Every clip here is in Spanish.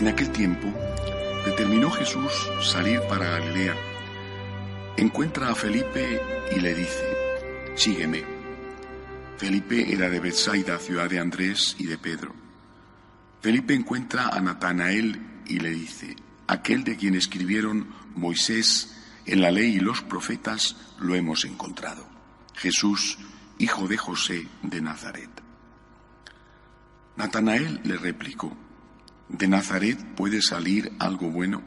En aquel tiempo determinó Jesús salir para Galilea. Encuentra a Felipe y le dice, sígueme. Felipe era de Bethsaida, ciudad de Andrés y de Pedro. Felipe encuentra a Natanael y le dice, aquel de quien escribieron Moisés en la ley y los profetas, lo hemos encontrado. Jesús, hijo de José de Nazaret. Natanael le replicó, ¿de Nazaret puede salir algo bueno?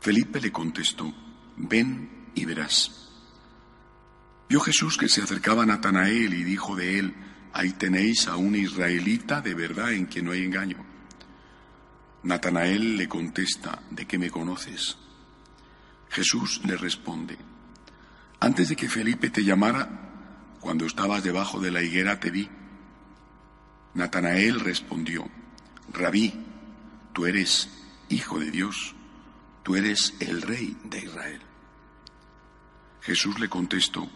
Felipe le contestó, ven y verás. Vio Jesús que se acercaba a Natanael y dijo de él, ahí tenéis a un israelita de verdad en quien no hay engaño. Natanael le contesta, ¿de qué me conoces? Jesús le responde, antes de que Felipe te llamara, cuando estabas debajo de la higuera te vi. Natanael respondió, Rabí, tú eres hijo de Dios, tú eres el rey de Israel. Jesús le contestó,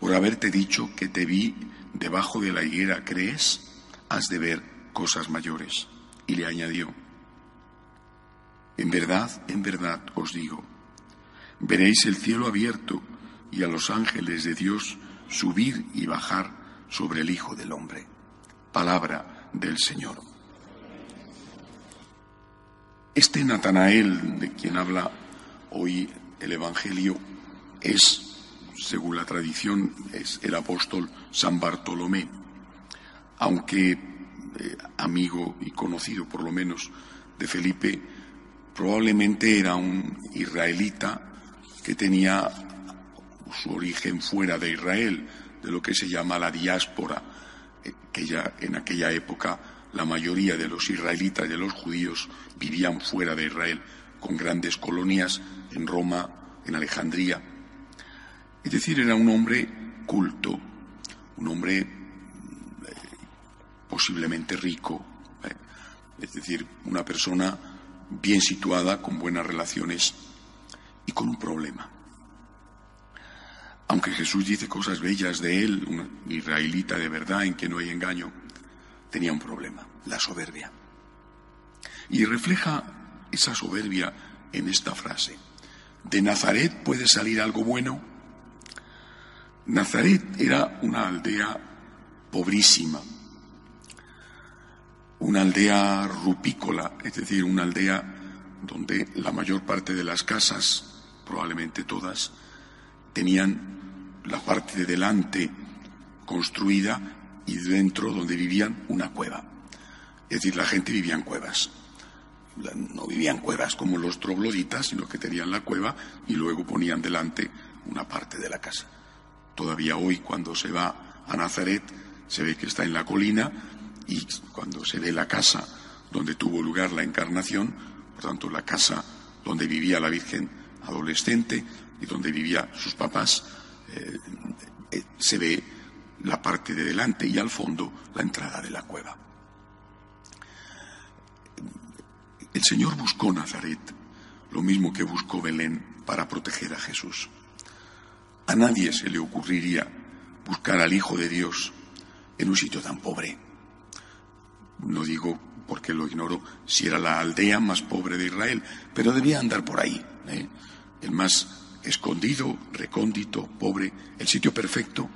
por haberte dicho que te vi debajo de la higuera, ¿crees? Has de ver cosas mayores. Y le añadió, en verdad, en verdad os digo, veréis el cielo abierto y a los ángeles de Dios subir y bajar sobre el Hijo del Hombre. Palabra del Señor. Este Natanael de quien habla hoy el Evangelio es, según la tradición, es el apóstol San Bartolomé, aunque eh, amigo y conocido por lo menos de Felipe, probablemente era un israelita que tenía su origen fuera de Israel, de lo que se llama la diáspora, eh, que ya en aquella época la mayoría de los israelitas y de los judíos vivían fuera de Israel, con grandes colonias en Roma, en Alejandría. Es decir, era un hombre culto, un hombre eh, posiblemente rico, eh, es decir, una persona bien situada, con buenas relaciones y con un problema. Aunque Jesús dice cosas bellas de él, un israelita de verdad en que no hay engaño, tenía un problema, la soberbia. Y refleja esa soberbia en esta frase. ¿De Nazaret puede salir algo bueno? Nazaret era una aldea pobrísima, una aldea rupícola, es decir, una aldea donde la mayor parte de las casas, probablemente todas, tenían la parte de delante construida y dentro donde vivían una cueva. Es decir, la gente vivía en cuevas. No vivían cuevas como los trogloditas, sino que tenían la cueva y luego ponían delante una parte de la casa. Todavía hoy, cuando se va a Nazaret, se ve que está en la colina y cuando se ve la casa donde tuvo lugar la encarnación, por tanto la casa donde vivía la Virgen adolescente y donde vivían sus papás, eh, eh, se ve la parte de delante y al fondo la entrada de la cueva. El Señor buscó Nazaret, lo mismo que buscó Belén para proteger a Jesús. A nadie se le ocurriría buscar al Hijo de Dios en un sitio tan pobre. No digo porque lo ignoro si era la aldea más pobre de Israel, pero debía andar por ahí, ¿eh? el más escondido, recóndito, pobre, el sitio perfecto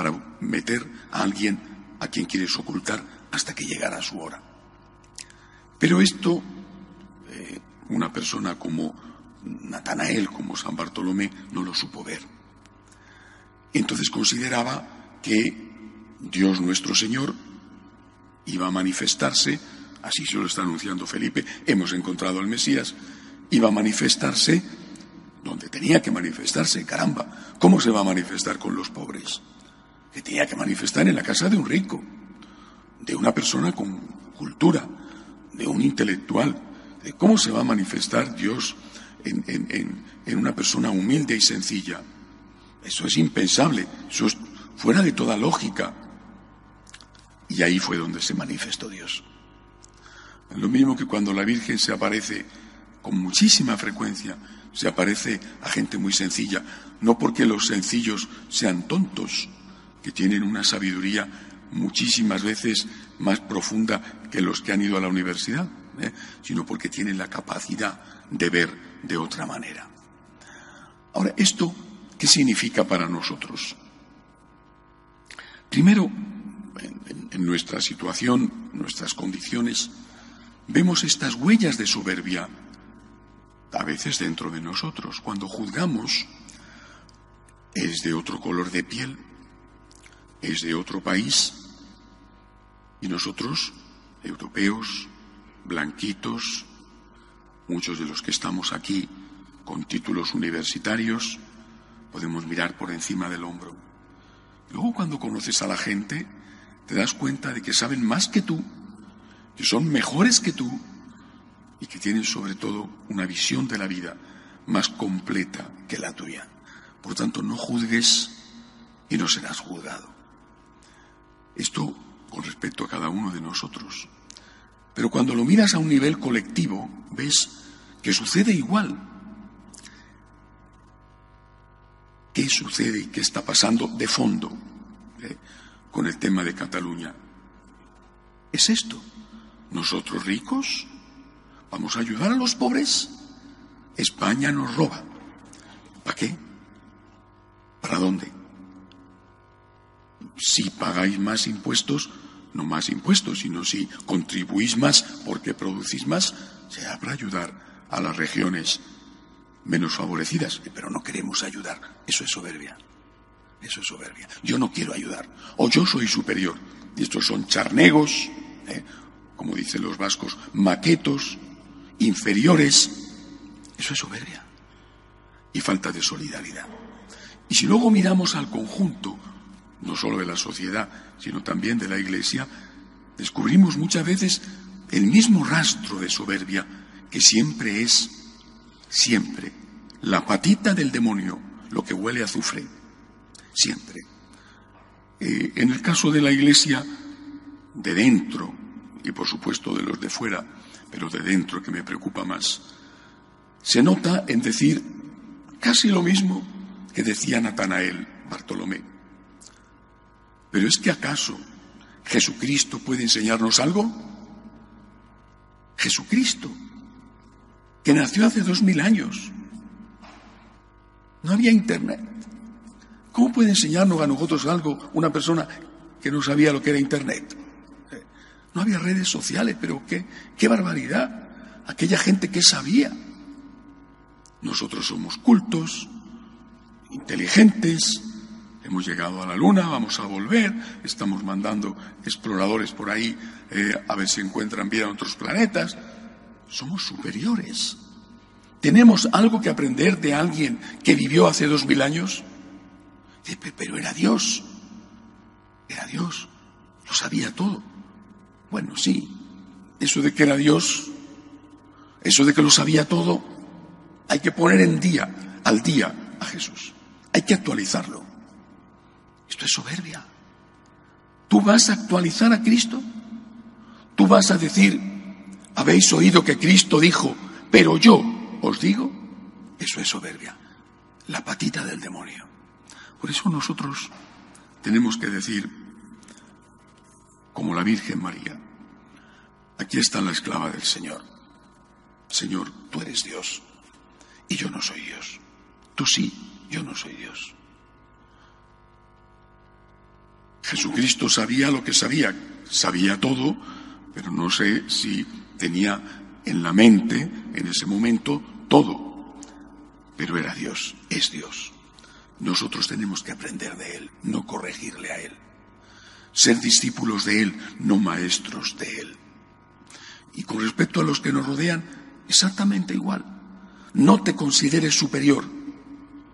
para meter a alguien a quien quieres ocultar hasta que llegara su hora. Pero esto, eh, una persona como Natanael, como San Bartolomé, no lo supo ver. Entonces consideraba que Dios nuestro Señor iba a manifestarse, así se lo está anunciando Felipe, hemos encontrado al Mesías, iba a manifestarse donde tenía que manifestarse, caramba, ¿cómo se va a manifestar con los pobres? Que tenía que manifestar en la casa de un rico, de una persona con cultura, de un intelectual. De ¿Cómo se va a manifestar Dios en, en una persona humilde y sencilla? Eso es impensable, eso es fuera de toda lógica. Y ahí fue donde se manifestó Dios. Lo mismo que cuando la Virgen se aparece con muchísima frecuencia, se aparece a gente muy sencilla, no porque los sencillos sean tontos, que tienen una sabiduría muchísimas veces más profunda que los que han ido a la universidad, ¿eh? sino porque tienen la capacidad de ver de otra manera. Ahora, ¿esto qué significa para nosotros? Primero, en, nuestra situación, nuestras condiciones, vemos estas huellas de soberbia a veces dentro de nosotros. Cuando juzgamos, es de otro color de piel, es de otro país, y nosotros, europeos, blanquitos, muchos de los que estamos aquí con títulos universitarios, podemos mirar por encima del hombro. Luego cuando conoces a la gente, te das cuenta de que saben más que tú, que son mejores que tú y que tienen sobre todo una visión de la vida más completa que la tuya. Por tanto, no juzgues y no serás juzgado. Esto con respecto a cada uno de nosotros. Pero cuando lo miras a un nivel colectivo, ves que sucede igual. ¿Qué sucede y qué está pasando de fondo eh, con el tema de Cataluña? Es esto. Nosotros ricos vamos a ayudar a los pobres. España nos roba. ¿Para qué? ¿Para dónde? Si pagáis más impuestos, no más impuestos, sino si contribuís más porque producís más, será para ayudar a las regiones menos favorecidas. Pero no queremos ayudar. Eso es soberbia. Eso es soberbia. Yo no quiero ayudar. O yo soy superior. Y estos son charnegos, ¿eh? como dicen los vascos, maquetos, inferiores. Eso es soberbia. Y falta de solidaridad. Y si luego miramos al conjunto, no solo de la sociedad, sino también de la Iglesia, descubrimos muchas veces el mismo rastro de soberbia que siempre es, siempre, la patita del demonio, lo que huele a azufre, siempre. Eh, en el caso de la Iglesia, de dentro, y por supuesto de los de fuera, pero de dentro que me preocupa más, se nota en decir casi lo mismo que decía Natanael Bartolomé. Pero es que acaso Jesucristo puede enseñarnos algo? Jesucristo, que nació hace dos mil años. No había internet. ¿Cómo puede enseñarnos a nosotros algo una persona que no sabía lo que era internet? No había redes sociales, pero qué, qué barbaridad. Aquella gente que sabía. Nosotros somos cultos, inteligentes, hemos llegado a la Luna, vamos a volver, estamos mandando exploradores por ahí eh, a ver si encuentran vida en otros planetas. Somos superiores. ¿Tenemos algo que aprender de alguien que vivió hace dos mil años? Pero era Dios. Era Dios. Lo sabía todo. Bueno, sí. Eso de que era Dios, eso de que lo sabía todo, hay que poner en día, al día, a Jesús. Hay que actualizarlo. Esto es soberbia. ¿Tú vas a actualizar a Cristo? ¿Tú vas a decir, habéis oído que Cristo dijo, pero yo os digo? Eso es soberbia. La patita del demonio. Por eso nosotros tenemos que decir, como la Virgen María, aquí está la esclava del Señor. Señor, tú eres Dios y yo no soy Dios. Tú sí, yo no soy Dios. Jesucristo sabía lo que sabía, sabía todo, pero no sé si tenía en la mente en ese momento todo. Pero era Dios, es Dios. Nosotros tenemos que aprender de Él, no corregirle a Él. Ser discípulos de Él, no maestros de Él. Y con respecto a los que nos rodean, exactamente igual. No te consideres superior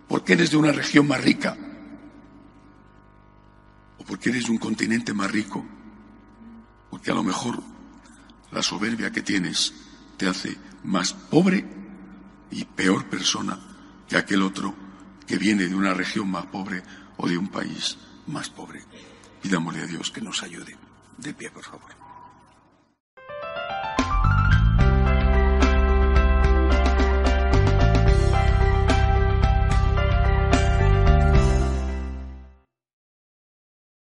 porque eres de una región más rica porque eres de un continente más rico, porque a lo mejor la soberbia que tienes te hace más pobre y peor persona que aquel otro que viene de una región más pobre o de un país más pobre. Pidámosle a Dios que nos ayude. De pie, por favor.